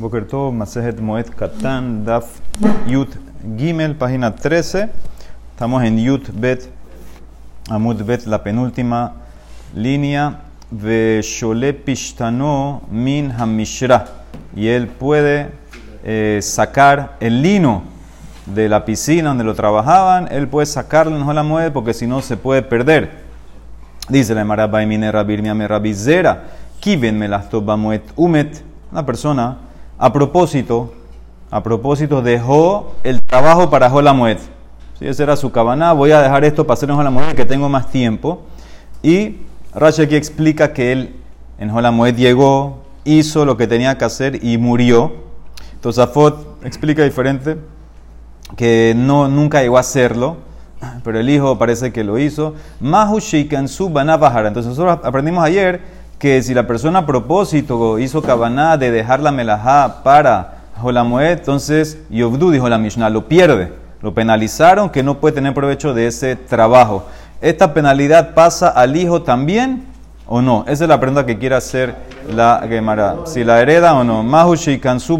Boker Tov, Masejet Moed Katan, Daf Yut Gimel, página 13. Estamos en Yut Bet, Amud Bet, la penúltima línea. Shole Pishtano Min Hamishra. Y él puede sacar el lino de la piscina donde lo trabajaban. Él puede sacarlo en la mueve porque si no se puede perder. Dice la Emara Baimine Rabir Miame Rabizera. Kiven Melasto Bamuet Umet. Una persona a propósito, a propósito, dejó el trabajo para Jolamuet. Si esa era su cabana, voy a dejar esto para hacer en Jolamuet que tengo más tiempo. Y Rashi aquí explica que él en Jolamuet llegó, hizo lo que tenía que hacer y murió. Entonces Afot explica diferente, que no, nunca llegó a hacerlo, pero el hijo parece que lo hizo. Mahu su Banabahara. Entonces nosotros aprendimos ayer que si la persona a propósito hizo cabana de dejar la melajá para Jolamoed, entonces Yovdu, dijo la Mishnah, lo pierde. Lo penalizaron que no puede tener provecho de ese trabajo. ¿Esta penalidad pasa al hijo también o no? Esa es la pregunta que quiere hacer la Gemara. Si la hereda o no. Mahushi Kansu.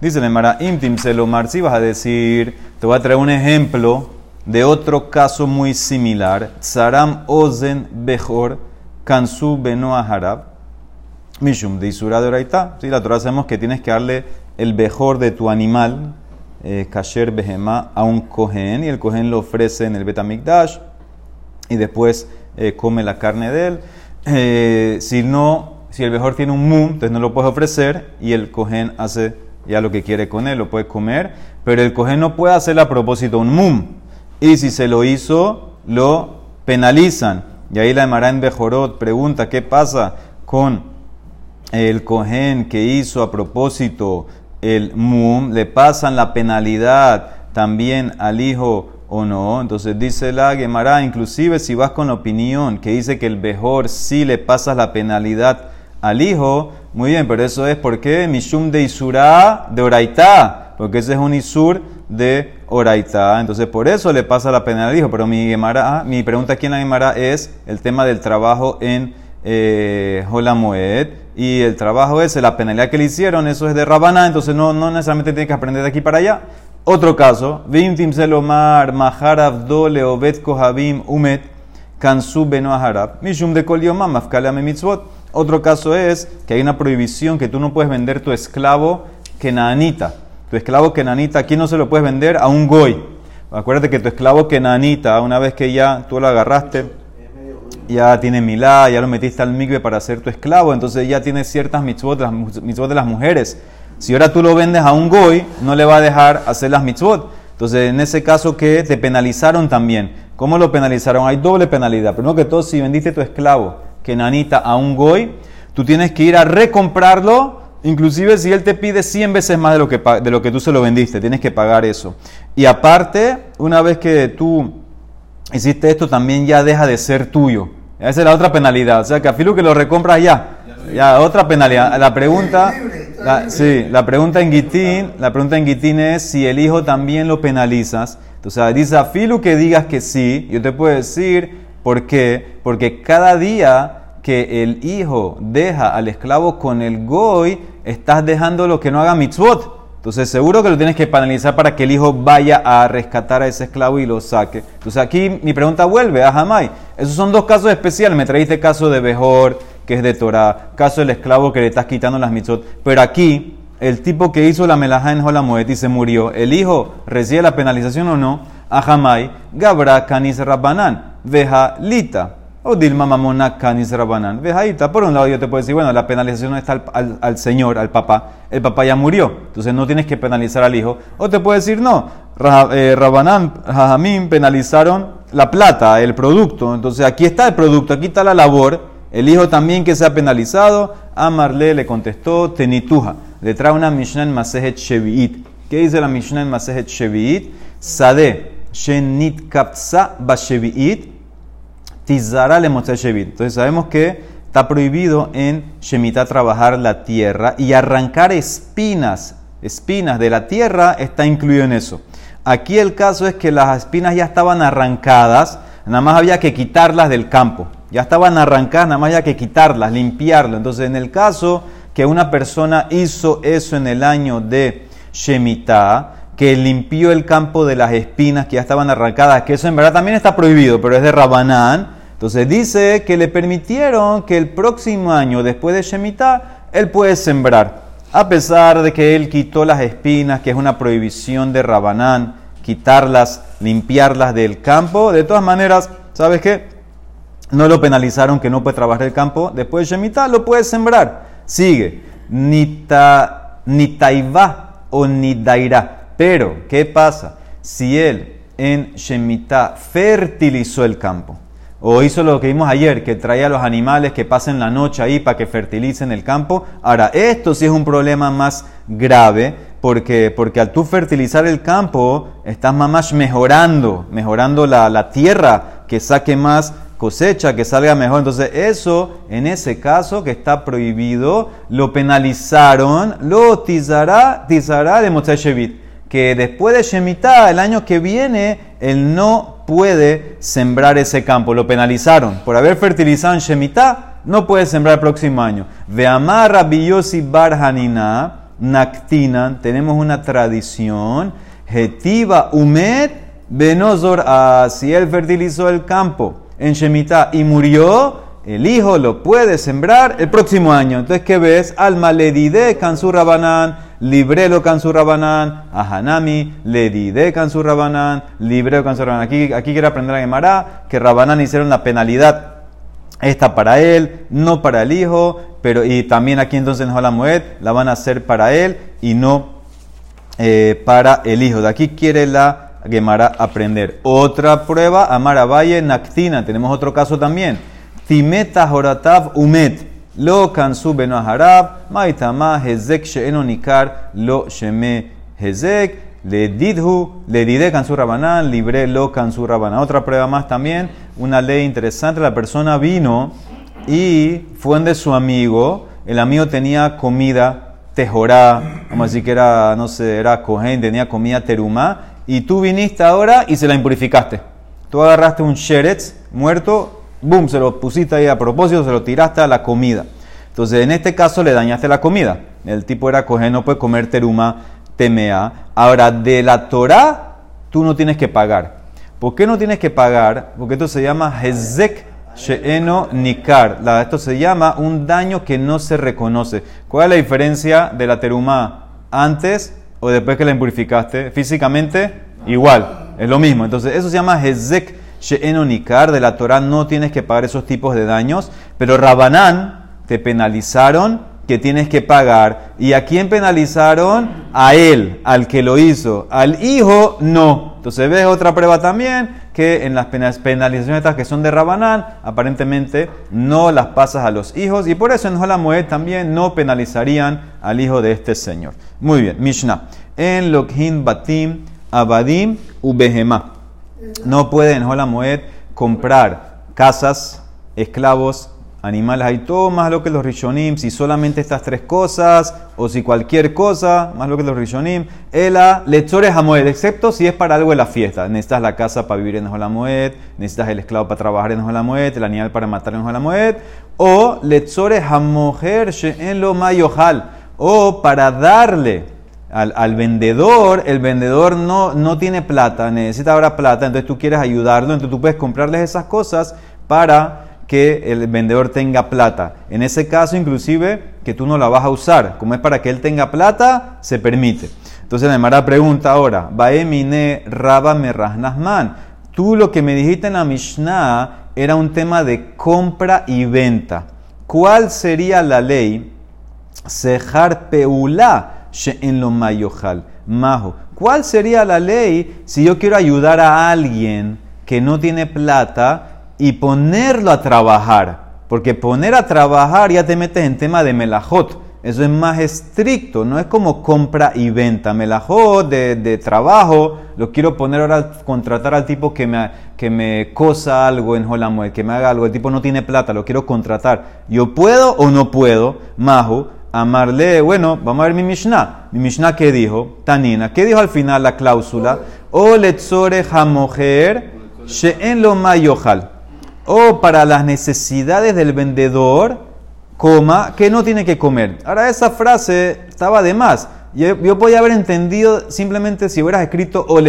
Dice la Gemara, Imtim Selomar, si vas a decir, te voy a traer un ejemplo de otro caso muy similar. Saram Ozen Bejor Kansu Benoa Harab, Mishum de Isura de Oraita. Sí, la Torah sabemos que tienes que darle el mejor de tu animal, eh, Kasher Behema, a un Kohen, y el Kohen lo ofrece en el Betamikdash, y después eh, come la carne de él. Eh, si no, si el mejor tiene un mum, entonces no lo puedes ofrecer, y el Kohen hace ya lo que quiere con él, lo puede comer, pero el Kohen no puede hacerle a propósito un mum, y si se lo hizo, lo penalizan. Y ahí la Emara en Bejorot pregunta qué pasa con el cohen que hizo a propósito el mum, le pasan la penalidad también al hijo o no. Entonces dice la Gemara, inclusive si vas con opinión que dice que el mejor sí le pasas la penalidad al hijo, muy bien, pero eso es porque Mishum de Isura de Oraitá, porque ese es un Isur de Oraita. Entonces, por eso le pasa la pena al hijo. Pero mi, mi pregunta aquí en la Gemara es el tema del trabajo en eh, Jolamoed. Y el trabajo ese, la penalidad que le hicieron, eso es de Rabana. Entonces, no, no necesariamente tiene que aprender de aquí para allá. Otro caso, Vimtim Selomar, Maharav Dole, Obed Kohabim, Umet, Kansu Beno Mishum de Kolioma, Mafkale Mitzvot. Otro caso es que hay una prohibición que tú no puedes vender tu esclavo kenaanita tu esclavo kenanita, aquí no se lo puedes vender a un goy. Acuérdate que tu esclavo kenanita, una vez que ya tú lo agarraste, ya tiene milá, ya lo metiste al migbe para ser tu esclavo, entonces ya tiene ciertas mitzvot, las mitzvot de las mujeres. Si ahora tú lo vendes a un goy, no le va a dejar hacer las mitzvot. Entonces, en ese caso que te penalizaron también. ¿Cómo lo penalizaron? Hay doble penalidad. Primero que todo, si vendiste tu esclavo kenanita a un goy, tú tienes que ir a recomprarlo Inclusive si él te pide 100 veces más de lo, que, de lo que tú se lo vendiste, tienes que pagar eso. Y aparte, una vez que tú hiciste esto, también ya deja de ser tuyo. Esa es la otra penalidad. O sea, que a Filu que lo recompras ya. Ya, otra penalidad. La pregunta, sí, la pregunta en Gitín, la pregunta en Gitín es si el hijo también lo penalizas. Entonces, dice a Filu que digas que sí. Yo te puedo decir por qué. Porque cada día que el hijo deja al esclavo con el goy, estás dejando lo que no haga mitzvot. Entonces seguro que lo tienes que penalizar para que el hijo vaya a rescatar a ese esclavo y lo saque. Entonces aquí mi pregunta vuelve a Jamai. Esos son dos casos especiales. Me traíste caso de Bejor, que es de Torah, caso del esclavo que le estás quitando las mitzvot. Pero aquí, el tipo que hizo la melajá en Jolamoet y se murió, ¿el hijo recibe la penalización o no? A Jamai, Gabra Canis Rabbanan, Veja Lita. O Dilma Mamona Canis Rabanan. Vejaita. Por un lado yo te puedo decir, bueno, la penalización está al, señor, al papá. El papá ya murió. Entonces no tienes que penalizar al hijo. O te puedo decir, no. Eh, Rabanán, Jajamín penalizaron la plata, el producto. Entonces aquí está el producto, aquí está la labor. El hijo también que se ha penalizado. Amarle le contestó Tenituja. Le trae una Mishnah en Masejet Shevi'it. ¿Qué dice la Mishnah en Masejet Shevi'it? Sade Shenit Kapsa Bashevi'it Tizara le. Entonces sabemos que está prohibido en Shemitah trabajar la tierra y arrancar espinas, espinas de la tierra está incluido en eso. Aquí el caso es que las espinas ya estaban arrancadas, nada más había que quitarlas del campo. Ya estaban arrancadas, nada más había que quitarlas, limpiarlas. Entonces en el caso que una persona hizo eso en el año de Shemitah, que limpió el campo de las espinas que ya estaban arrancadas, que eso en verdad también está prohibido, pero es de Rabanán. Entonces dice que le permitieron que el próximo año, después de Shemitah, él puede sembrar. A pesar de que él quitó las espinas, que es una prohibición de Rabanán, quitarlas, limpiarlas del campo, de todas maneras, ¿sabes qué? No lo penalizaron que no puede trabajar el campo. Después de Shemitah lo puede sembrar. Sigue. Nita, nitaiva o nidaira. Pero, ¿qué pasa? Si él en Shemitah fertilizó el campo, o hizo lo que vimos ayer, que traía a los animales que pasen la noche ahí para que fertilicen el campo. Ahora, esto sí es un problema más grave, porque, porque al tú fertilizar el campo, estás más mejorando, mejorando la, la tierra, que saque más cosecha, que salga mejor. Entonces, eso, en ese caso que está prohibido, lo penalizaron, lo tizará, tizará de Motzai que después de Shemitah, el año que viene, él no puede sembrar ese campo. Lo penalizaron por haber fertilizado en Shemitah, no puede sembrar el próximo año. De Amarra Biyosi Barhanina, Naktinan, tenemos una tradición, Getiva Umet Benozor, si él fertilizó el campo en Shemitah y murió, el hijo lo puede sembrar el próximo año. Entonces, ¿qué ves? Alma le dide Kansu Rabanán, librelo Kansu Rabanán, Ahanami, le dide Kansu Rabanán, librelo Kansu Rabanán. Aquí, aquí quiere aprender a Gemara que Rabanán hicieron la penalidad esta para él, no para el hijo, pero y también aquí entonces en Moed la van a hacer para él y no eh, para el hijo. De aquí quiere la Gemara aprender. Otra prueba, Amara Valle, Naktina. Tenemos otro caso también. Timeta Horatav Umet. Lo kansu beno harab, maitama hezek she'eno nikar lo sheme hezek, le didhu, le dide kansu rabanán, libre lo kansu rabanán. Otra prueba más también, una ley interesante, la persona vino y fue de su amigo, el amigo tenía comida tejorá, como así que era, no sé, era cohen, tenía comida terumá, y tú viniste ahora y se la impurificaste. Tú agarraste un sheretz muerto, boom, se lo pusiste ahí a propósito, se lo tiraste a la comida. Entonces, en este caso le dañaste la comida. El tipo era coger, no puede comer teruma, temea. Ahora, de la Torah, tú no tienes que pagar. ¿Por qué no tienes que pagar? Porque esto se llama hezek she'eno nikar. Esto se llama un daño que no se reconoce. ¿Cuál es la diferencia de la teruma antes o después que la impurificaste, físicamente igual, es lo mismo. Entonces, eso se llama Hezek She'enonikar, de la Torah no tienes que pagar esos tipos de daños, pero Rabanán te penalizaron que tienes que pagar. ¿Y a quién penalizaron? A él, al que lo hizo. Al hijo, no. Entonces ves otra prueba también que en las penalizaciones estas que son de Rabanán, aparentemente no las pasas a los hijos y por eso en Moed también no penalizarían al hijo de este señor. Muy bien, Mishnah. En Lokhin Batim Abadim Ubehema. No puede en Moed comprar casas, esclavos, animales, hay todo más lo que los rishonim, si solamente estas tres cosas, o si cualquier cosa, más lo que los rishonim, ela lechores moed, excepto si es para algo de la fiesta. Necesitas la casa para vivir en moed, necesitas el esclavo para trabajar en moed, el animal para matar en moed, o lechores hamoher en lo mayohal, o para darle al, vendedor, el vendedor no, no tiene plata, necesita ahora plata, entonces tú quieres ayudarlo, entonces tú puedes comprarles esas cosas para que el vendedor tenga plata. En ese caso, inclusive, que tú no la vas a usar. Como es para que él tenga plata, se permite. Entonces la pregunta ahora, Baemine Raba Merrahnasman. Tú lo que me dijiste en la Mishnah era un tema de compra y venta. ¿Cuál sería la ley? Sejar peula en lo mayojal. Majo. ¿Cuál sería la ley si yo quiero ayudar a alguien que no tiene plata y ponerlo a trabajar. Porque poner a trabajar ya te metes en tema de melajot. Eso es más estricto, no es como compra y venta. Melajot de, trabajo, lo quiero poner ahora, contratar al tipo que me, que me cosa algo en Holamuel, que me haga algo. El tipo no tiene plata, lo quiero contratar. ¿Yo puedo o no puedo? Mahu, amarle, bueno, vamos a ver mi Mishnah. Mi Mishnah, ¿qué dijo? Tanina, ¿qué dijo al final la cláusula? O letzore hamoher she'en lo mayojal o para las necesidades del vendedor coma, que no tiene que comer. Ahora esa frase estaba de más. Yo, podía haber entendido simplemente si hubieras escrito o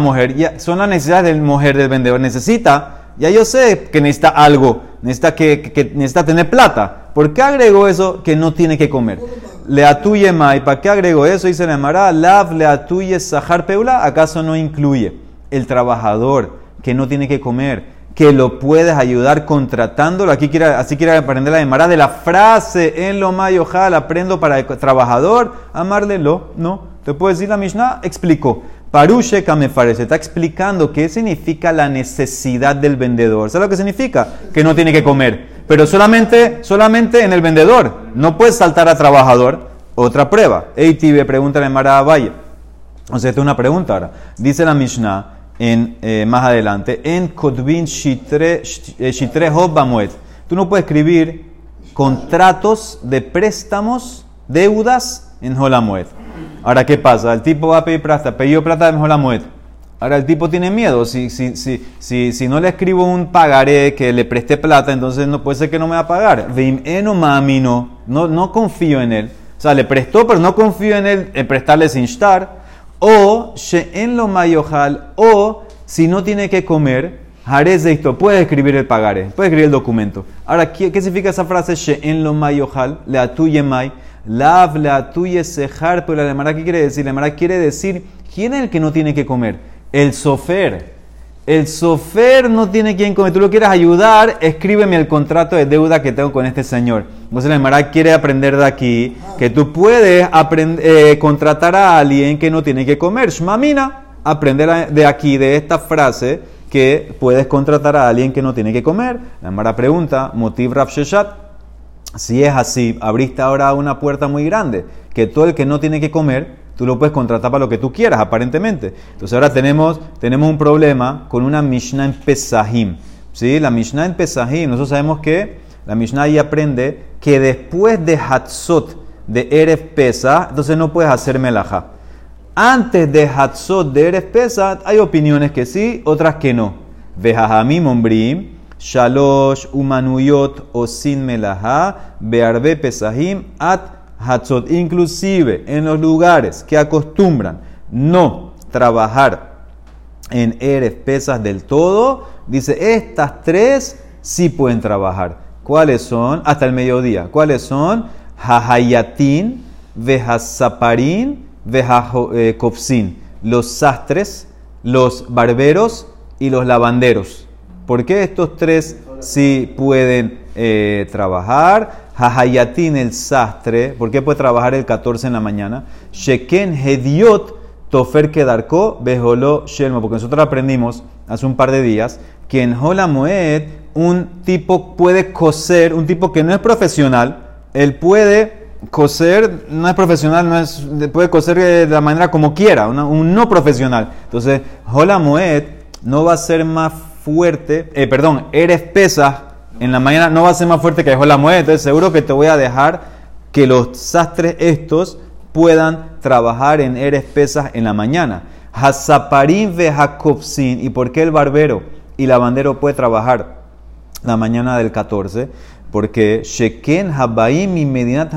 mujer. Ya, son las necesidades del mujer, del vendedor. Necesita, ya yo sé que necesita algo, necesita, que, que- necesita tener plata. ¿Por qué agregó eso que no tiene que comer? Le atuye mai, ¿para qué agregó eso? Dice la Emara, lav le atuye sahar peula, ¿acaso no incluye el trabajador que no tiene que comer, que lo puedes ayudar contratándolo? Aquí quiere, así quiere aprender la Emara de la frase en lo mayojal, aprendo para el trabajador, amarle lo, no. Te puedo decir la Mishnah, explicó. Parushe Kamefare se está explicando qué significa la necesidad del vendedor. ¿Sabes lo que significa? Que no tiene que comer. Pero solamente, solamente en el vendedor. No puedes saltar a trabajador. Otra prueba. Eitibe pregunta a Mara Valle. O sea, esta es una pregunta ahora. Dice la Mishnah en, eh, más adelante, en Kodvin Shitre eh, Shitre Hov Bamuet. Tú no puedes escribir contratos de préstamos, deudas en Holamuet. Ahora, ¿qué pasa? El tipo va a pedir plata, pidió plata en Holamuet. Ahora el tipo tiene miedo. Si, si, si, si, si no le escribo un pagaré que le preste plata, entonces no puede ser que no me va a pagar. Mamino. No, no confío en él. O sea, le prestó, pero no confío en él en prestarle sin estar. O en lo mayojal. O si no tiene que comer, Jarez esto. Puede escribir el pagaré. Puede escribir el documento. Ahora, ¿qué, qué significa esa frase? en lo mayojal. Le. Lav le atuye sejar. Pero la lemara, ¿qué quiere decir? La lemara quiere decir, ¿quién es el que no tiene que comer? El sofer. El sofer no tiene quien comer. Tú lo quieres ayudar, escríbeme el contrato de deuda que tengo con este señor. Entonces la Emara quiere aprender de aquí que tú puedes eh, contratar a alguien que no tiene que comer. Shmamina, aprender de aquí, de esta frase, que puedes contratar a alguien que no tiene que comer. La Emara pregunta, motiv Rav Sheshat. Si es así, abriste ahora una puerta muy grande, que todo el que no tiene que comer, tú lo puedes contratar para lo que tú quieras, aparentemente. Entonces ahora tenemos, tenemos un problema con una Mishnah en Pesahim. ¿Sí? La Mishnah en Pesahim, nosotros sabemos que la Mishnah ahí aprende que después de Hatzot, de Erev Pesach, entonces no puedes hacer melajá. Antes de Hatzot, de Erev Pesach, hay opiniones que sí, otras que no. Vejajamim ombrim, Shalosh, Umanuyot, Osin Melajá, Bearbe Pesahim, At Hatzot. Inclusive en los lugares que acostumbran no trabajar en Eres pesas del todo, dice, estas tres sí pueden trabajar. ¿Cuáles son? Hasta el mediodía. ¿Cuáles son? Jahayatin, Vejazaparin, Vejacopsin. Los sastres, los barberos y los lavanderos. ¿Por qué estos tres sí pueden eh, trabajar? Jahayatin el sastre, ¿por qué puede trabajar el 14 en la mañana? Sheken Hediot Tofer Kedarko Bejolo Shelmo, porque nosotros aprendimos hace un par de días que en Hola Moed un tipo puede coser, un tipo que no es profesional, él puede coser, no es profesional, no es, puede coser de la manera como quiera, un no profesional. Entonces, Hola Moed no va a ser más fuerte, eh, perdón, eres pesa en la mañana no va a ser más fuerte que Hola Moed, entonces seguro que te voy a dejar que los sastres estos puedan trabajar en eres pesas en la mañana. Hazaparim ve Jacobsin. ¿Y por qué el barbero y lavandero puede trabajar la mañana del 14? Porque Sheken Habaim mi Medinat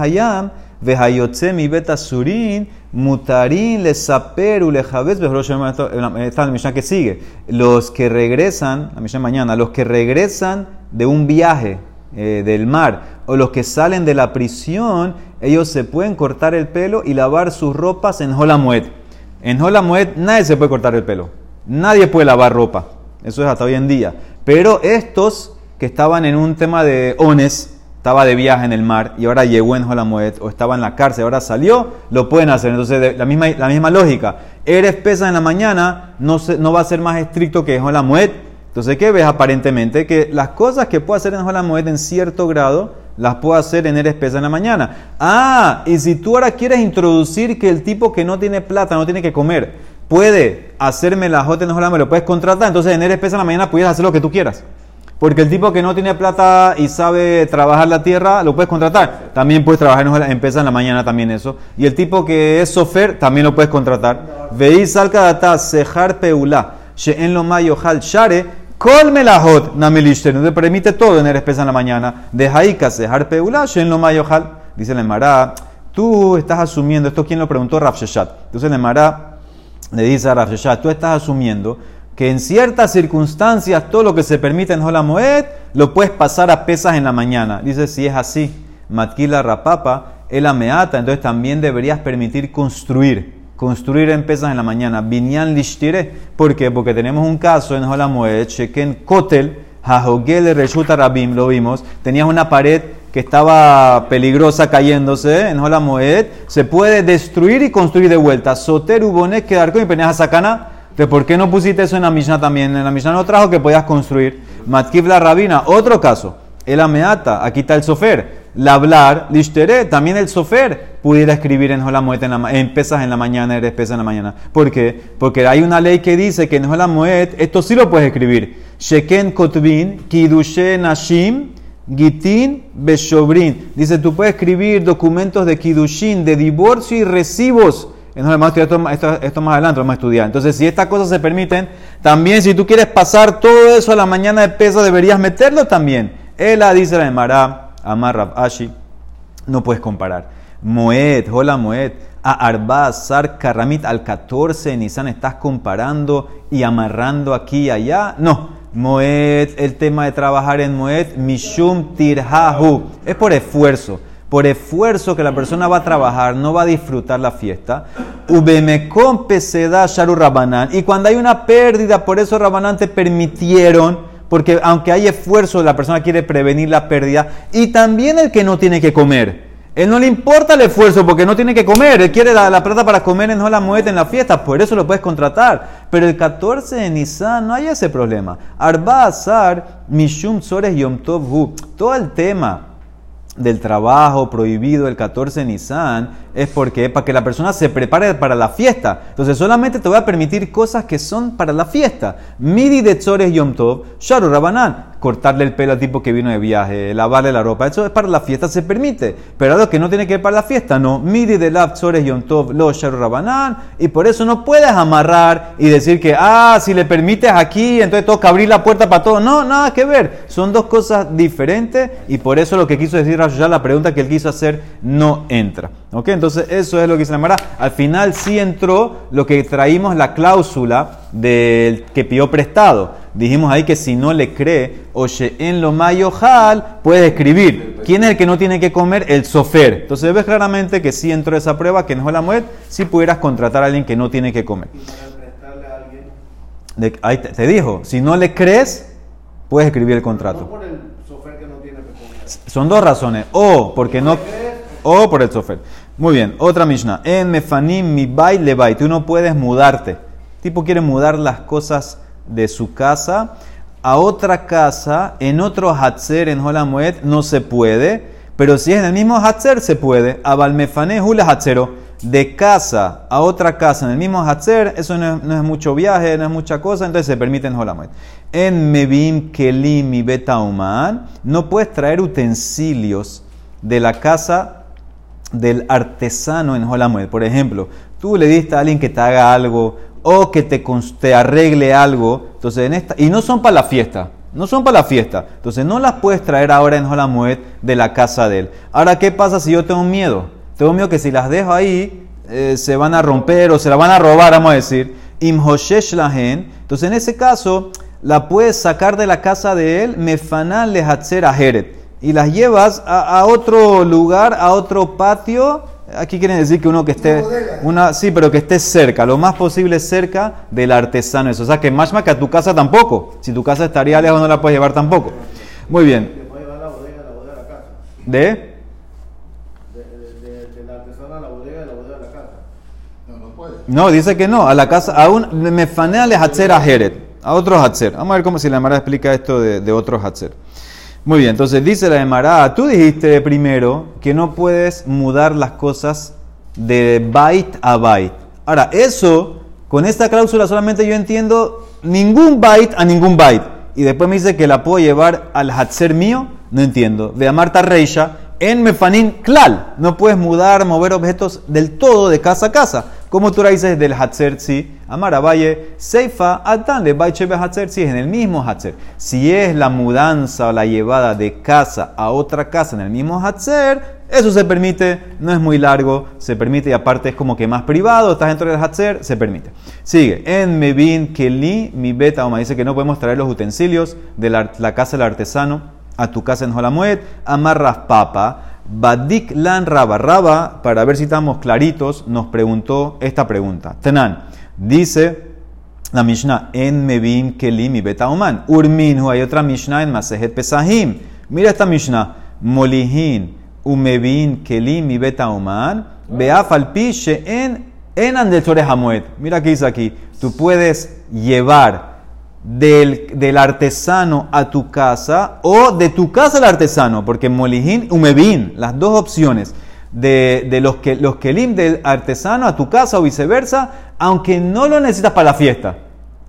ve Hayotze mi Betasurin mutarin le saperu le jabez ve Esta es la Mishnah que sigue. Los que regresan, la Mishnah mañana, los que regresan de un viaje eh, del mar o los que salen de la prisión, ellos se pueden cortar el pelo y lavar sus ropas en Holamued. En Holamued nadie se puede cortar el pelo. Nadie puede lavar ropa. Eso es hasta hoy en día. Pero estos que estaban en un tema de ones, estaba de viaje en el mar y ahora llegó en Holamued o estaba en la cárcel, ahora salió, lo pueden hacer. Entonces, de- la misma, la misma lógica. Eres pesa en la mañana, no, se- no va a ser más estricto que en Holamued. Entonces, ¿qué ves aparentemente? Que las cosas que puedo hacer en Holamued en cierto grado, las puedo hacer en Eres Pesa en la mañana. Ah, y si tú ahora quieres introducir que el tipo que no tiene plata, no tiene que comer, puede hacerme la jota en Holamued, lo puedes contratar, entonces en Eres Pesa en la mañana puedes hacer lo que tú quieras. Porque el tipo que no tiene plata y sabe trabajar la tierra, lo puedes contratar. También puedes trabajar en empieza en la mañana también eso. Y el tipo que es sofer, también lo puedes contratar. Veis al data sejar peulá. She'en lo mayo hal share Kol melahot namelishter, no te permite todo en el espesa en la mañana. Deja ahí dejar peula, shen lo mayojal. Dice el Emara, tú estás asumiendo, esto quien lo preguntó Rav Sheshat. Entonces el Emara le dice a Rav Sheshat, tú estás asumiendo que en ciertas circunstancias todo lo que se permite en Hola Moed lo puedes pasar a pesas en la mañana. Dice, si es así, Matkila Rapapa, el ameata, entonces también deberías permitir construir construir en pesas en la mañana. Binyan lishtire. ¿Por qué? Porque tenemos un caso en Holamoed, Sheken Kotel, Hahogel Reshuta Rabim, lo vimos. Tenías una pared que estaba peligrosa cayéndose en Holamoed. Se puede destruir y construir de vuelta. Soter Ubonek quedar con y sacana. ¿De por qué no pusiste eso en la Mishnah también? En la Mishnah no trajo que podías construir. Matkif la Rabina, otro caso. El ameata, aquí está el sofer. La hablar, lishtere, también el sofer pudiera escribir en Jolamoet en, la, en pesas en la mañana, eres pesas en la mañana. ¿Por qué? Porque hay una ley que dice que en Jolamoet esto sí lo puedes escribir. Sheken kotvin, kidushe nashim, gitin beshobrin. Dice, tú puedes escribir documentos de kidushin, de divorcio y recibos. Entonces, esto, esto, más adelante vamos a estudiar. Entonces, si estas cosas se permiten, también si tú quieres pasar todo eso a la mañana de pesa, deberías meterlo también. Ela dice la Emara Amar Rab Ashi, no puedes comparar. Moed, hola Moed, a Arbaz, Sar Karamit al 14 Nisan, estás comparando y amarrando aquí y allá. No, Moed, el tema de trabajar en Moed, Mishum Tirhahu, es por esfuerzo. Por esfuerzo que la persona va a trabajar, no va a disfrutar la fiesta. Y cuando hay una pérdida, por eso Rabanán te permitieron porque aunque hay esfuerzo, la persona quiere prevenir la pérdida. Y también el que no tiene que comer. Él no le importa el esfuerzo porque no tiene que comer. Él quiere la, plata para comer, no la muete en la fiesta. Por eso lo puedes contratar. Pero el 14 de Nisan no hay ese problema. Arba Azar, Mishum Sores Yom Tov Todo el tema del trabajo prohibido el 14 de Nisan es porque para que la persona se prepare para la fiesta. Entonces solamente te voy a permitir cosas que son para la fiesta. Midi de Tzores Yom Tov, Sharu Rabanan cortarle el pelo al tipo que vino de viaje, lavarle la ropa, eso es para la fiesta, se permite. Pero algo que no tiene que ver para la fiesta, no. Midi de Lav Yom Tov Lo Rabanán, y por eso no puedes amarrar y decir que, ah, si le permites aquí, entonces toca abrir la puerta para todo. No, nada que ver. Son dos cosas diferentes y por eso lo que quiso decir ya la pregunta que él quiso hacer no entra. ¿Ok? Entonces eso es lo que se llamará. Al final sí entró lo que traímos la cláusula del que pidió prestado dijimos ahí que si no le cree, oye, en lo mayojal, puede escribir. ¿Quién es el que no tiene que comer? El sofer. Entonces ves claramente que si entró esa prueba, que en la muerte, si pudieras contratar a alguien que no tiene que comer. De, ahí te, dijo, si no le crees, puedes escribir el contrato. No por el sofer que no tiene que comer. Son dos razones. O porque no, o por el sofer. Muy bien, otra Mishnah. En mefanim mi bay le bay. Tú no puedes mudarte. Tipo quiere mudar las cosas de su casa a otra casa, en otro Hatzer, en Holamuet, no se puede, pero si es en el mismo Hatzer, se puede. Abalmefane Hula Hatzero, de casa a otra casa en el mismo Hatzer, eso no es, mucho viaje, no es mucha cosa, entonces se permite en Holamuet. En Mebim Kelim y Betauman, no puedes traer utensilios de la casa del artesano en Holamuet. Por ejemplo, tú le diste a alguien que te haga algo o que te, te arregle algo. Entonces, en esta, y no son para la fiesta. No son para la fiesta. Entonces no las puedes traer ahora en Jolamuet de la casa de él. Ahora, ¿qué pasa si yo tengo miedo? Tengo miedo que si las dejo ahí eh, se van a romper o se la van a robar, vamos a decir. Imhoshesh lahen. Entonces en ese caso la puedes sacar de la casa de él, mefanal lehatzer Y las llevas a, a otro lugar, a otro patio Aquí quieren decir que uno que esté, una, sí, pero que esté cerca, lo más posible cerca del artesano. Eso. O sea, que más que a tu casa tampoco. Si tu casa estaría lejos, no la puedes llevar tampoco. Muy bien. ¿De? De, la artesana a la bodega de la bodega a la casa. No, no puede. No, dice que no. A la casa, a un, me fanea le hatzer a Jeret. A otro hatzer. Vamos a ver cómo si la Mara explica esto de, de otro hatzer. Muy bien, entonces dice la Emara, tú dijiste primero que no puedes mudar las cosas de byte a byte. Ahora, eso, con esta cláusula solamente yo entiendo ningún byte a ningún byte. Y después me dice que la puedo llevar al Hatzer mío, no entiendo. De Amarta Reisha, en Mefanin Klal, no puedes mudar, mover objetos del todo de casa a casa. Como tú dices del Hatzer sí Amar Valle, Seifa, Atan le Hatzer, es en el mismo Hatzer. Si es la mudanza o la llevada de casa a otra casa en el mismo Hatzer, eso se permite, no es muy largo, se permite y aparte es como que más privado, estás dentro del Hatzer, se permite. Sigue, en Mevin Keli, mi beta, dice que no podemos traer los utensilios de la, casa del artesano a tu casa en Jolamuet, amarras papa, badik lan raba, raba, para ver si estamos claritos, nos preguntó esta pregunta. Tenan, dice la Mishnah, en Mevin Keli, mi beta, oman, urminhu, hay otra Mishnah en Masejet Pesahim. Mira esta Mishnah, molihin umevin kelim mi beta uman, beaf al en enan hamuet. Mira qué dice aquí. Tú puedes llevar del, del, artesano a tu casa o de tu casa al artesano, porque molihin, umevin, las dos opciones. De, de, los, que, los kelim del artesano a tu casa o viceversa, aunque no lo necesitas para la fiesta.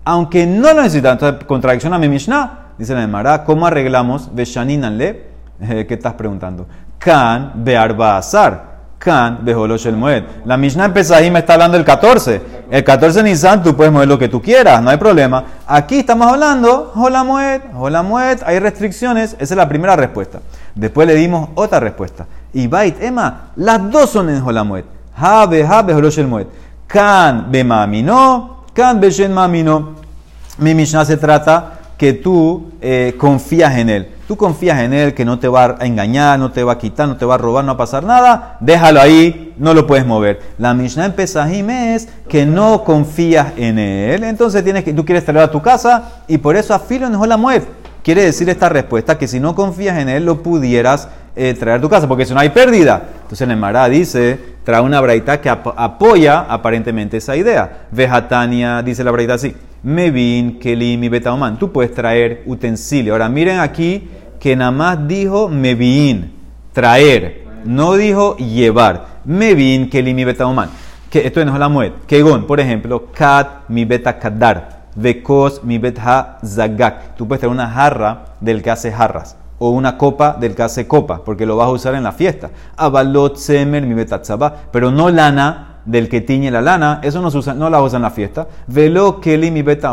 Aunque no lo necesitas. Entonces, contradicción a mi Mishnah, dice la Mara, ¿cómo arreglamos? Veshaninanle, eh, ¿qué estás preguntando? Kan Bearba Azar. Kan Beholosh el Moed. La Mishnah empieza ahí, me está hablando del 14. El 14 Nisan tú puedes mover lo que tú quieras, no hay problema. Aquí estamos hablando Hola Moed, Hola Moed, hay restricciones. Esa es la primera respuesta. Después le dimos otra respuesta. Y Bait, Emma, las dos son en Hola Moed. Ha Beha Beholosh el Kan Beshen Mamino. Mi Mishnah se trata que tú eh, confías en él tú confías en él que no te va a engañar, no te va a quitar, no te va a robar, no va a pasar nada, déjalo ahí, no lo puedes mover. La Mishnah en Pesahim es que no confías en él, entonces tienes que, tú quieres traerlo a tu casa y por eso afilo en la mueve. Quiere decir esta respuesta que si no confías en él lo pudieras eh, traer a tu casa, porque si no hay pérdida. Entonces el Mará dice, trae una braita que apoya aparentemente esa idea. Vejatania, dice la braita así. Mevin, Kelim y Betaoman. Tú puedes traer utensilio. Ahora miren aquí que nada más dijo Mevin, traer. No dijo llevar. Mevin, Kelim y Betaoman. Que esto es la mued. Kegon, por ejemplo, Kat, mi beta kadar. Vekos, mi beta zagak. Tú puedes traer una jarra del que hace jarras o una copa del que hace copa, porque lo vas a usar en la fiesta. Abalot, semer, mi betatzaba, pero no lana del que tiñe la lana, eso no, se usa, no la usa en la fiesta. Velo, keli, mi beta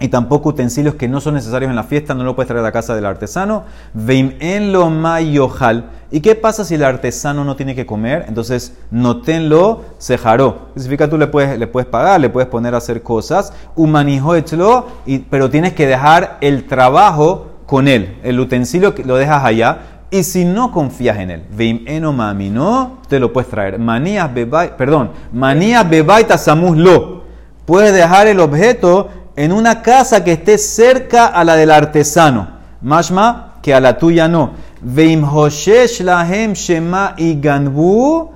y tampoco utensilios que no son necesarios en la fiesta, no lo puedes traer a la casa del artesano. Veim en lo mayojal. ¿Y qué pasa si el artesano no tiene que comer? Entonces, notenlo sejaró. Significa tú le puedes, le puedes pagar, le puedes poner a hacer cosas. Humanijo y pero tienes que dejar el trabajo con él. El utensilio lo dejas allá y si no confías en él, veim mami, no te lo puedes traer. Manías bebay, perdón, manías bebaita lo. Puedes dejar el objeto en una casa que esté cerca a la del artesano. Mashma, que a la tuya no. Veim hoshesh lahem shema y ganbu.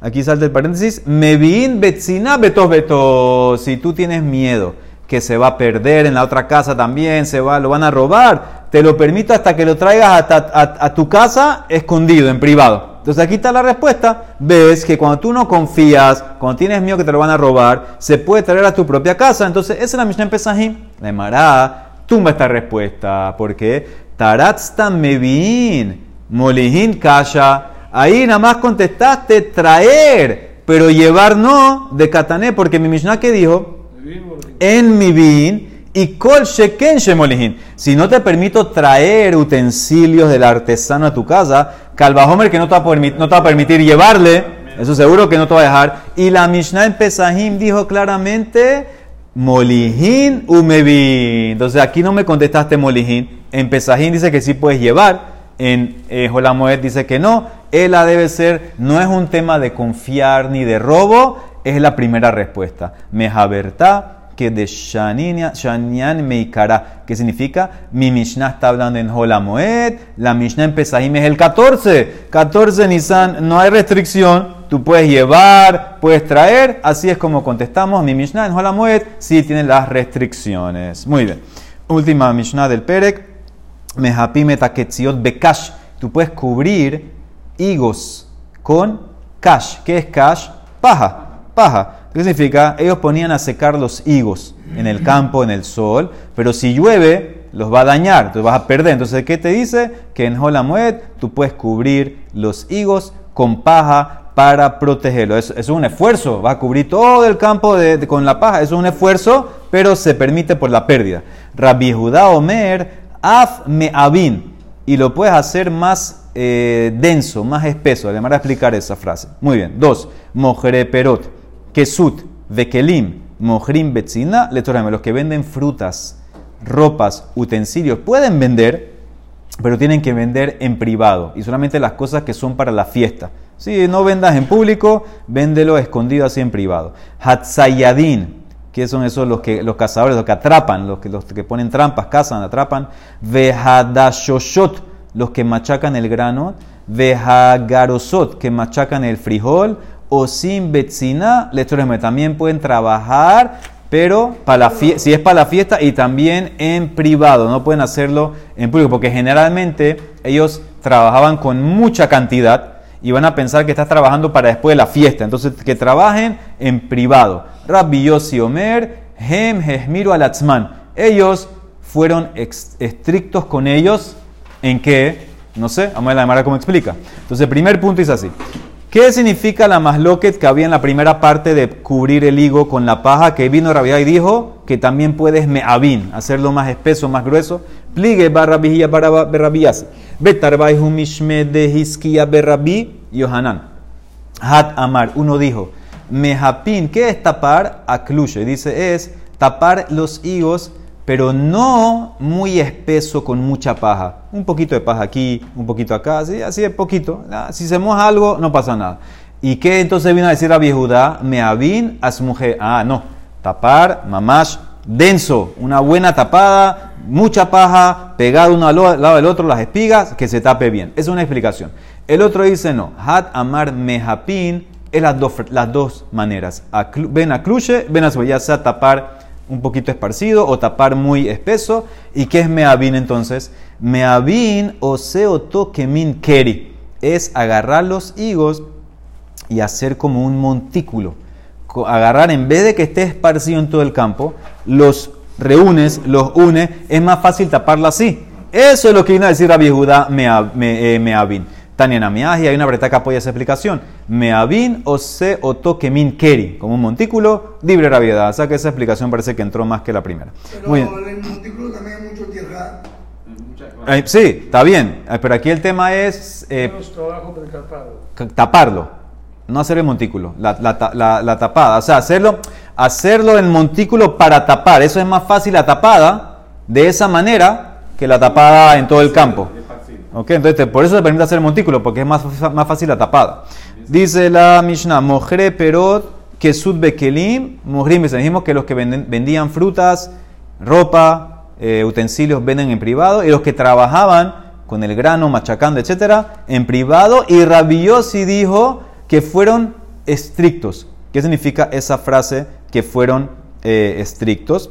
Aquí salta el paréntesis. Mevin betzina betos betos. Si tú tienes miedo que se va a perder en la otra casa también, se va, lo van a robar, te lo permito hasta que lo traigas a, tu casa escondido, en privado. Entonces aquí está la respuesta. Ves que cuando tú no confías, cuando tienes miedo que te lo van a robar, se puede traer a tu propia casa. Entonces esa es la Mishnah en Pesajim. De Mará, tumba esta respuesta. porque Taratzta mevin, molihin kasha. Ahí nada más contestaste traer, pero llevar no de Katané, porque mi Mishnah que dijo, en mi bin y sheken. Si no te permito traer utensilios del artesano a tu casa, Calvajomer que no te, va a permitir llevarle, eso seguro que no te va a dejar. Y la Mishnah en Pesahim dijo claramente, molihin umevin. Entonces aquí no me contestaste molihin. En Pesahim dice que sí puedes llevar. En eh, dice que no. Ella debe ser, no es un tema de confiar ni de robo, es la primera respuesta. Mejabertá que de Shanian Meikara, que significa mi Mishnah está hablando en Holamoed, la Mishnah en Pesahim es el 14, 14 Nisan, no hay restricción, tú puedes llevar, puedes traer, así es como contestamos, mi Mishnah en Holamoed sí tiene las restricciones. Muy bien, última Mishnah del Perek, Mehapime Taketziot Bekash, tú puedes cubrir higos con cash, ¿qué es cash? Paja, paja. ¿Qué significa? Ellos ponían a secar los higos en el campo, en el sol, pero si llueve, los va a dañar, entonces vas a perder. Entonces, ¿qué te dice? Que en Holamued tú puedes cubrir los higos con paja para protegerlo. Es, es un esfuerzo, va a cubrir todo el campo con la paja, es un esfuerzo, pero se permite por la pérdida. Rabbi Judá Omer, af me avin, y lo puedes hacer más eh, denso, más espeso. Van a explicar esa frase. Muy bien. Dos, mojere perot, kesut, vekelim, mojrim betzina, letorame, los que venden frutas, ropas, utensilios, pueden vender, pero tienen que vender en privado y solamente las cosas que son para la fiesta. Si no vendas en público, véndelo escondido así en privado. Hatzayadin, que son esos los, que, los cazadores, los que atrapan, los que, los que ponen trampas, cazan, atrapan. Vehadashoshot, los que machacan el grano. Vehagarosot, que machacan el frijol. O sin betzina, también pueden trabajar pero para la si es para la fiesta y también en privado, no pueden hacerlo en público, porque generalmente ellos trabajaban con mucha cantidad y van a pensar que estás trabajando para después de la fiesta, entonces que trabajen en privado. Rabbi Yossi Omer, Hem Hesmiru Alatzman, ellos fueron estrictos con ellos en que, no sé, vamos a ver la Gemara cómo explica. Entonces, el primer punto es así. ¿Qué significa la masloquet que había en la primera parte de cubrir el higo con la paja? Que vino Rabbi y dijo que también puedes me'avin, hacerlo más espeso, más grueso. Pligue barra vigía barra berrabías. Betarbai humishme de hiskia berrabi Yohanan. Hat Amar, uno dijo, Mejapin, ¿qué es tapar? Aklushe, dice, es tapar los higos, pero no muy espeso con mucha paja. Un poquito de paja aquí, un poquito acá, así, así de poquito. Ah, Si se moja algo, no pasa nada. ¿Y qué entonces vino a decir a Judá? Meavin asmuje. Ah, no. Tapar, mamash, denso. Una buena tapada, mucha paja, pegado uno al lado del otro, las espigas, que se tape bien. Es una explicación. El otro dice no. Hat amar mejapin es las dos, las dos maneras. Ven a cruce, ven a su- ya sea tapar un poquito esparcido o tapar muy espeso. ¿Y qué es meavin entonces? Meavin o seoto kemin keri. Es agarrar los higos y hacer como un montículo. Agarrar, en vez de que esté esparcido en todo el campo, los reúnes, los unes, es más fácil taparlo así. Eso es lo que viene a decir Rabbi Judá Mea- Namiaji, hay una breta que apoya esa explicación. Meavin o se o tokemin keri, como un montículo, libre Judá. O sea que esa explicación parece que entró más que la primera. Pero Muy bien. en el montículo también hay mucho tierra. Eh, sí, está bien, Eh, pero aquí el tema es eh, taparlo, no hacer el montículo, la, la ta- la- la tapada. O sea, hacerlo, hacerlo en montículo para tapar. Eso es más fácil la tapada de esa manera que la tapada en todo el campo. Ok, entonces por eso se permite hacer el montículo, porque es más, más fácil la tapada. Dice la Mishnah, Mojre perot kesut bekelim, mojrim, dijimos que los que vendían frutas, ropa, eh, utensilios venden en privado, y los que trabajaban con el grano, machacando, etcétera, en privado, y Rabiosi dijo que fueron estrictos. ¿Qué significa esa frase que fueron eh, estrictos?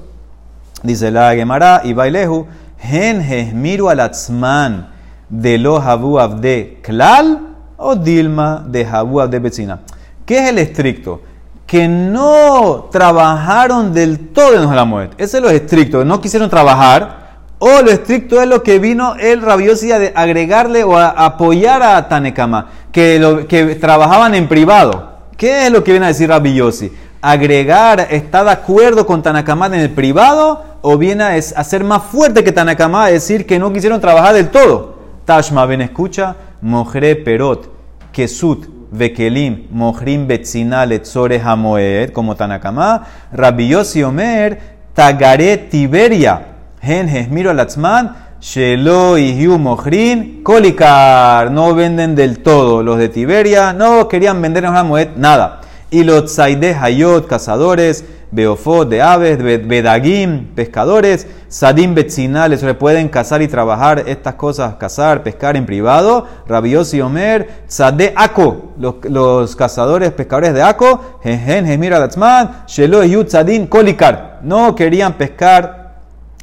Dice la Gemara y Bailehu, Hen hesmiru alatzman de lo habu abde klal o dilma de habu abde betzina. ¿Qué es el estricto? Que no trabajaron del todo en la muerte. Ese es lo estricto, no quisieron trabajar. O lo estricto es lo que vino el rabiosi a de- agregarle o a apoyar a Tanekama, que, lo, que trabajaban en privado. ¿Qué es lo que viene a decir Rabbi Yossi? Agregar, ¿está de acuerdo con Tanakama en el privado? ¿O viene a ser más fuerte que Tanakama a decir que no quisieron trabajar del todo? Tashma, ven, escucha. Mojre perot, kesut, vekelim, mojrim betzina letzore hamoed, como Tanakama. Rabbi Yossi omer, tagare tiberia. Hen hesmiro alatzman, Shelo y Mojrin, Kolikar, no venden del todo. Los de Tiberia no querían vender en Hamoed nada. Y los Tzaide Hayot, cazadores, Beofot de aves, Be- Bedagim, pescadores, Sadim Betzinales, se pueden cazar y trabajar estas cosas, cazar, pescar en privado. Rabiosi Omer, Tzade Ako, los, los cazadores, pescadores de Ako, Jejen, Jemir Alatzman, Shelo y Hiu Tzadim, Kolikar, no querían pescar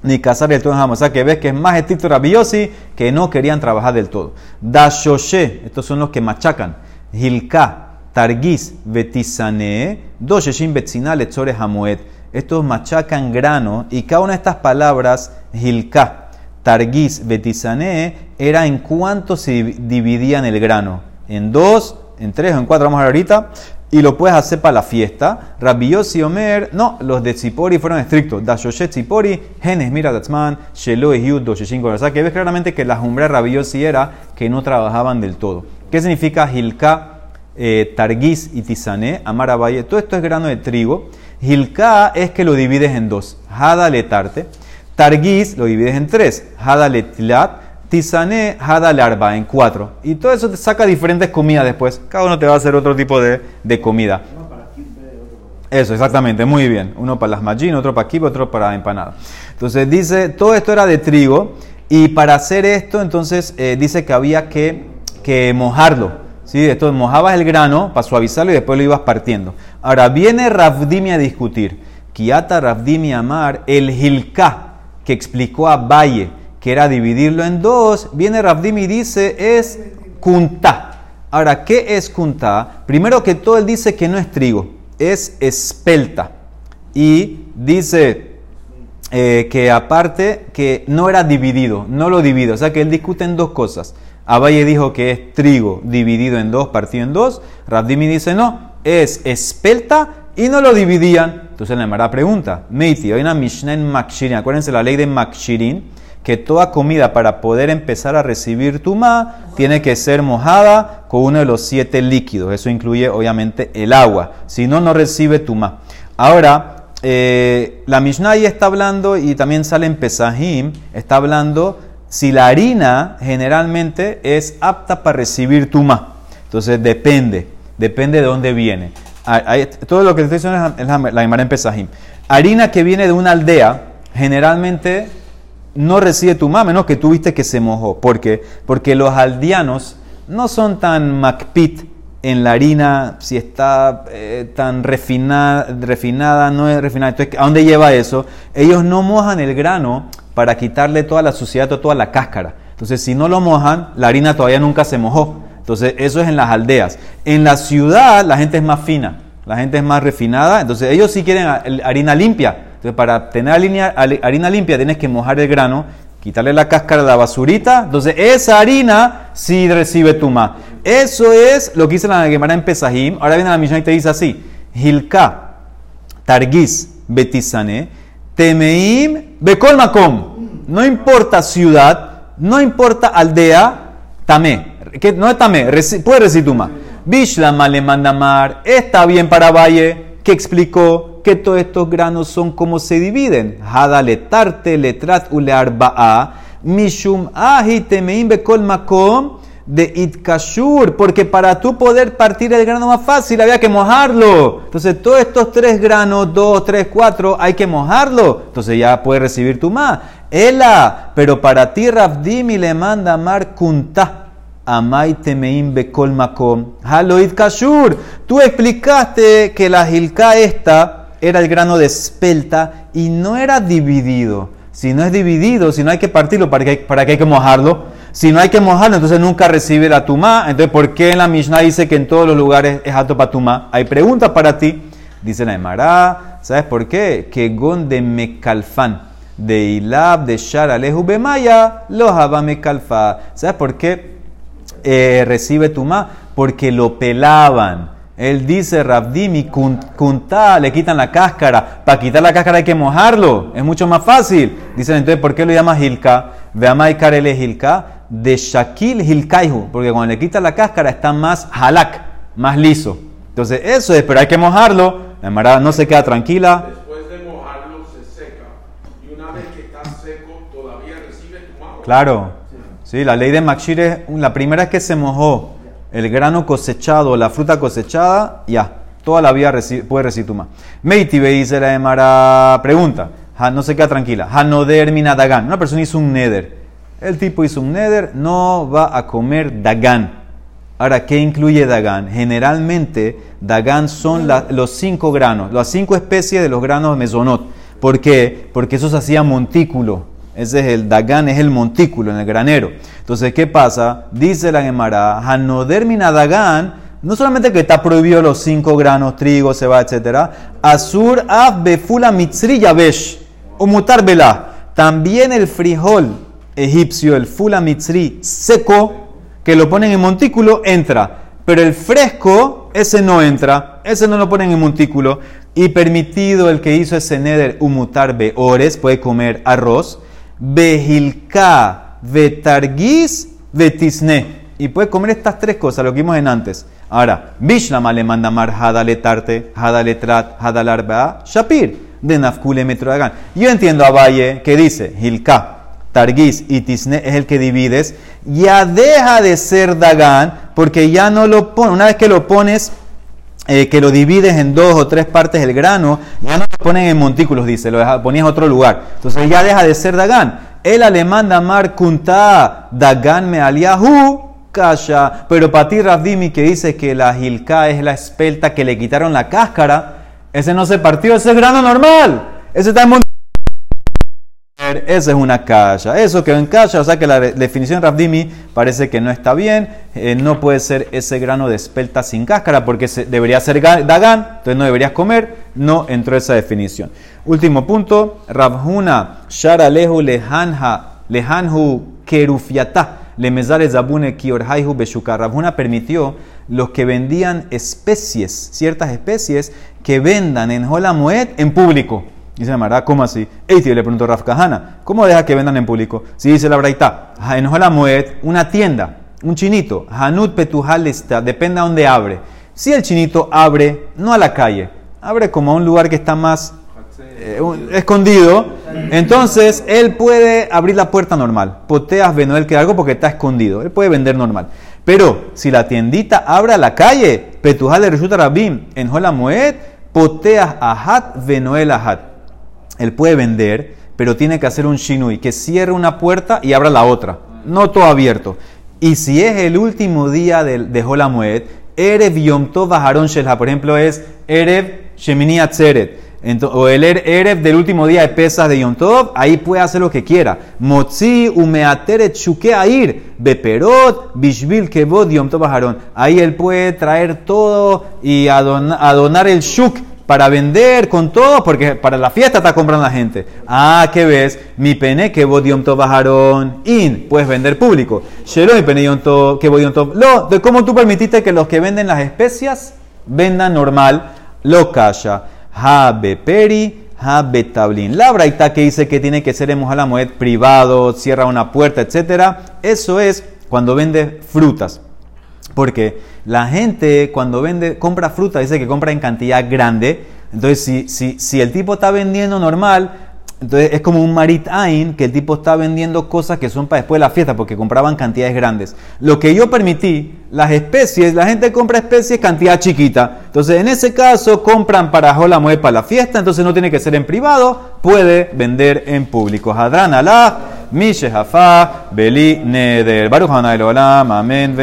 ni cazar del todo en. O sea que ves que es más estricto Rabiosi que no querían trabajar del todo. Dashoshe, estos son los que machacan. Hilka, Targis, Betisane, Dosheshin Betzina, Letzore Hamoed. Estos machacan grano y cada una de estas palabras, Hilka, Targis, Betisane, era en cuánto se dividían el grano. En dos en tres o en cuatro, vamos a ver ahorita, y lo puedes hacer para la fiesta. Rabbi Yossi Omer, no, los de Tzipori fueron estrictos. Dashoshet Tzipori, Genes Mira Datzman, Shelo Ehyud, Dosheshin O sea que ves claramente que la jumbra Yossi era que no trabajaban del todo. ¿Qué significa Hilka, eh, Targis y Tisané? Amar Valle. Todo esto es grano de trigo. Hilka es que lo divides en dos. Hada letarte. Targis lo divides en tres. Hada letlat Tisané, Hada Larba, en cuatro. Y todo eso te saca diferentes comidas después. Cada uno te va a hacer otro tipo de, de comida. Eso, exactamente, muy bien. Uno para las magín, otro para kibbeh, otro para empanada. Entonces dice, todo esto era de trigo. Y para hacer esto, entonces eh, dice que había que, que mojarlo. ¿Sí? Entonces mojabas el grano para suavizarlo y después lo ibas partiendo. Ahora viene Rafdimi a discutir. Kiata Rafdimi Amar, el Hilká, que explicó a Valle que era dividirlo en dos, viene Rabdim y dice es kunta. Ahora, ¿qué es kunta? Primero que todo, él dice que no es trigo, es espelta. Y dice eh, que aparte que no era dividido, no lo divide. O sea que él discute en dos cosas. Abaye dijo que es trigo dividido en dos, partido en dos. Rabdimi dice no, es espelta y no lo dividían. Entonces la Mara pregunta, Meiti, hay una Mishnah en Makshirin, acuérdense la ley de Makshirin, que toda comida para poder empezar a recibir tuma tiene que ser mojada con uno de los siete líquidos. Eso incluye obviamente el agua. Si no, no recibe tuma. Ahora, eh, la Mishnah está hablando y también sale en Pesahim, está hablando si la harina generalmente es apta para recibir tuma. Entonces depende, depende de dónde viene. todo lo que estoy diciendo es la, la en Pesahim. Harina que viene de una aldea, generalmente no recibe tu mame, no que tuviste que se mojó. ¿Por qué? Porque los aldeanos no son tan macpit en la harina, si está eh, tan refinada, refinada, no es refinada. Entonces, ¿a dónde lleva eso? Ellos no mojan el grano para quitarle toda la suciedad, toda la cáscara. Entonces, si no lo mojan, la harina todavía nunca se mojó. Entonces, eso es en las aldeas. En la ciudad, la gente es más fina, la gente es más refinada. Entonces, ellos sí quieren harina limpia. Entonces, para tener harina, limpia tienes que mojar el grano, quitarle la cáscara de la basurita. Entonces, esa harina sí recibe tuma. Eso es lo que dice la Gemara en Pesahim. Ahora viene la Mishnah y te dice así: Hilka, Targis, Betisane, Temeim, Bekol No importa ciudad, no importa aldea, Tamé. Que no es Tamé, puede recibir tuma. Bishlama le manda mar, está bien para Valle, que explicó que todos estos granos son como se dividen. Hada letarte letrat ulearba'a mishum ahitemeim bekol makom de itkashur, porque para tú poder partir el grano más fácil había que mojarlo. Entonces todos estos tres granos, dos, tres, cuatro, hay que mojarlo. Entonces ya puedes recibir tu más. Ela, pero para ti Rabdimi le manda mar kunta. Amai temeim bekol makom. Haloid kashur. Tú explicaste que la gilka esta era el grano de espelta y no era dividido. Si no es dividido, si no hay que partirlo, ¿para qué, para hay que mojarlo? Si no hay que mojarlo, entonces nunca recibe la tumá. Entonces, ¿por qué en la Mishnah dice que en todos los lugares es alto para tumá? Hay preguntas para ti. Dice la Emara, ¿sabes por qué? Que gon de mekalfan, de ilab, de bemaya, lo haba mekalfa. ¿Sabes por qué eh, recibe tumá? Porque lo pelaban. Él dice, Rabdimi, kuntá, le quitan la cáscara. Para quitar la cáscara hay que mojarlo. Es mucho más fácil. Dicen entonces, ¿por qué lo llama Hilka? Veamai karele Hilka. De Shakil Hilkaihu. Porque cuando le quitan la cáscara está más halak, más liso. Entonces, eso es, pero hay que mojarlo. La Mara no se queda tranquila. Después de mojarlo se seca. Y una vez que está seco, todavía recibe tu mano. Claro. Sí, la ley de Makshir es la primera es que se mojó el grano cosechado, la fruta cosechada, ya, toda la vida puede recibir tuma. Meiti dice la Emara, pregunta, no se queda tranquila, Hanoder mina dagan, una persona hizo un neder, el tipo hizo un neder, no va a comer dagan. Ahora, ¿qué incluye dagan? Generalmente, dagan son los cinco granos, las cinco especies de los granos mesonot. ¿Por qué? Porque eso se hacía montículo. Ese es el dagan, es el montículo en el granero. Entonces, ¿qué pasa? Dice la Gemara, Hanodermina Dagan, no solamente que está prohibido los cinco granos, trigo, ceba, etc. Azur af befula mitzri yabesh, o mutar También el frijol egipcio, el fula mitzri seco, que lo ponen en montículo, entra. pero el fresco, ese no entra, ese no lo ponen en montículo. Y permitido el que hizo ese neder umutar beores, puede comer arroz, behilka, betargis, betisne. Y puede comer estas tres cosas, lo que vimos en antes. Ahora, Bishlama le manda mar hadale tarte, hadale trat, hadalarba, shapir, de nafkule metrodagan. Yo entiendo a Valle que dice, hilka, y tisne es el que divides, ya deja de ser dagan, porque ya no lo pones, una vez que lo pones, eh, que lo divides en dos o tres partes del grano, ya no lo ponen en montículos, dice, lo ponías en otro lugar. Entonces ya deja de ser Dagan. El alemán Damar Kunta Dagan me aliahu kasha. Pero para ti, Rafdimi, que dice que la gilka es la espelta que le quitaron la cáscara, ese no se partió, ese es grano normal. Ese está en Esa es una calla. Eso quedó en calla, o sea que la definición Rafdimi parece que no está bien. Eh, no puede ser ese grano de espelta sin cáscara porque debería ser Dagan, entonces no deberías comer. No entró esa definición. Último punto. Ravhuna Sharalehu Lehanha Lehanhu Kerufiata Lemezare Zabune Kiorhaihu Beshuka. Ravhuna permitió los que vendían especies, ciertas especies, que vendan en Holamuet en público. Dice Mara, ¿cómo así? Eiti le preguntó Raf Kahana, ¿cómo deja que vendan en público? Si dice la Braita, en Moed, una tienda, un chinito, Hanut Petujalista, depende a dónde abre. Si el chinito abre, no a la calle, abre como a un lugar que está más eh, escondido, entonces él puede abrir la puerta normal. Poteas Benoel que algo porque está escondido, él puede vender normal. Pero si la tiendita abre a la calle, Petujal de Rabim, en Moed, poteas Ahat Benoel Ahat él puede vender, pero tiene que hacer un shinui, que cierre una puerta y abra la otra, no todo abierto. Y si es el último día de, de Holamued, Erev Yom Tov Shelha, por ejemplo, es Erev Shemini Atzeret, o el er, Erev del último día de pesas de Yom Tov, ahí puede hacer lo que quiera. Motzi umeateret shuke beperot, bishvil kevod Yom Tov Ahí él puede traer todo y adonar el shuk para vender con todo, porque para la fiesta está comprando la gente. Ah, ¿qué ves? Mi pene que bodium to bajaron in, puedes vender público. Shelo mi que to. Lo, de cómo tú permitiste que los que venden las especias vendan normal, lo calla. Ha peri, ha betablin. La braita que dice que tiene que ser en moed privado, cierra una puerta, etcétera. Eso es cuando vende frutas. Porque la gente cuando vende, compra fruta, dice que compra en cantidad grande. Entonces, si, el tipo está vendiendo normal, entonces es como un marit-ain que el tipo está vendiendo cosas que son para después de la fiesta porque compraban cantidades grandes. Lo que yo permití, las especies, la gente compra especies cantidad chiquita. Entonces en ese caso compran para la mueve para la fiesta, entonces no tiene que ser en privado, puede vender en público. Hadran Allah, Mishe Beli Neder. Baruch Amén.